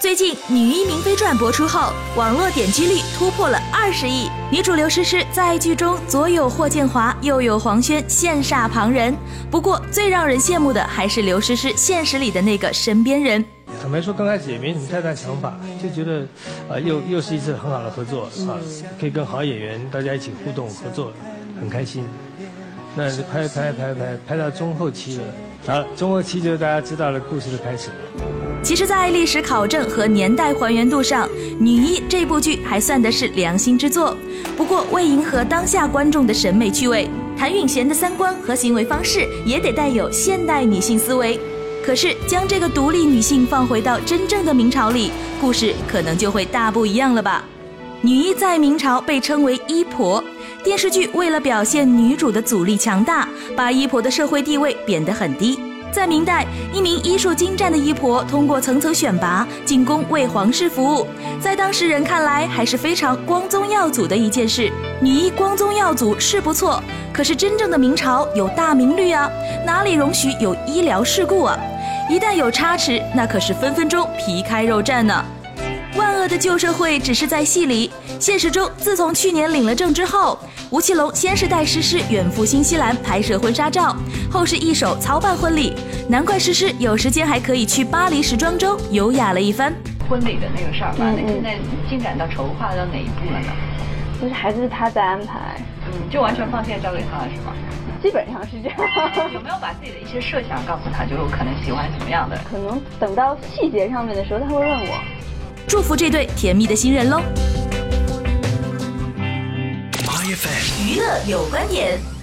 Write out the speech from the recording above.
最近《女医明妃传》播出后，网络点击率突破了二十亿。女主刘诗诗在剧中左有霍建华，右有黄轩，羡煞旁人。不过，最让人羡慕的还是刘诗诗现实里的那个身边人。坦白说，刚开始也没什么太大想法，就觉得，啊，又又是一次很好的合作啊，可以跟好演员大家一起互动合作，很开心。那拍拍拍拍拍到中后期了，好，中后期就是大家知道了故事的开始。其实，在历史考证和年代还原度上，《女一》这部剧还算的是良心之作。不过，为迎合当下观众的审美趣味，谭允贤的三观和行为方式也得带有现代女性思维。可是，将这个独立女性放回到真正的明朝里，故事可能就会大不一样了吧？女一在明朝被称为医婆，电视剧为了表现女主的阻力强大，把医婆的社会地位贬得很低。在明代，一名医术精湛的医婆通过层层选拔进宫为皇室服务，在当时人看来还是非常光宗耀祖的一件事。女医光宗耀祖是不错，可是真正的明朝有大明律啊，哪里容许有医疗事故啊？一旦有差池，那可是分分钟皮开肉绽呢。的旧社会只是在戏里，现实中，自从去年领了证之后。吴奇隆先是带诗诗远赴新西兰拍摄婚纱照，后是一手操办婚礼。难怪诗诗有时间还可以去巴黎时装周优雅了一番。婚礼的那个事儿吧，那现在进展到筹划到哪一步了呢？就是还是他在安排，嗯，就完全放心交给他了是吗？基本上是这样。有没有把自己的一些设想告诉他，就可能喜欢什么样的？可能等到细节上面的时候，他会问我。祝福这对甜蜜的新人喽！娱乐有观点。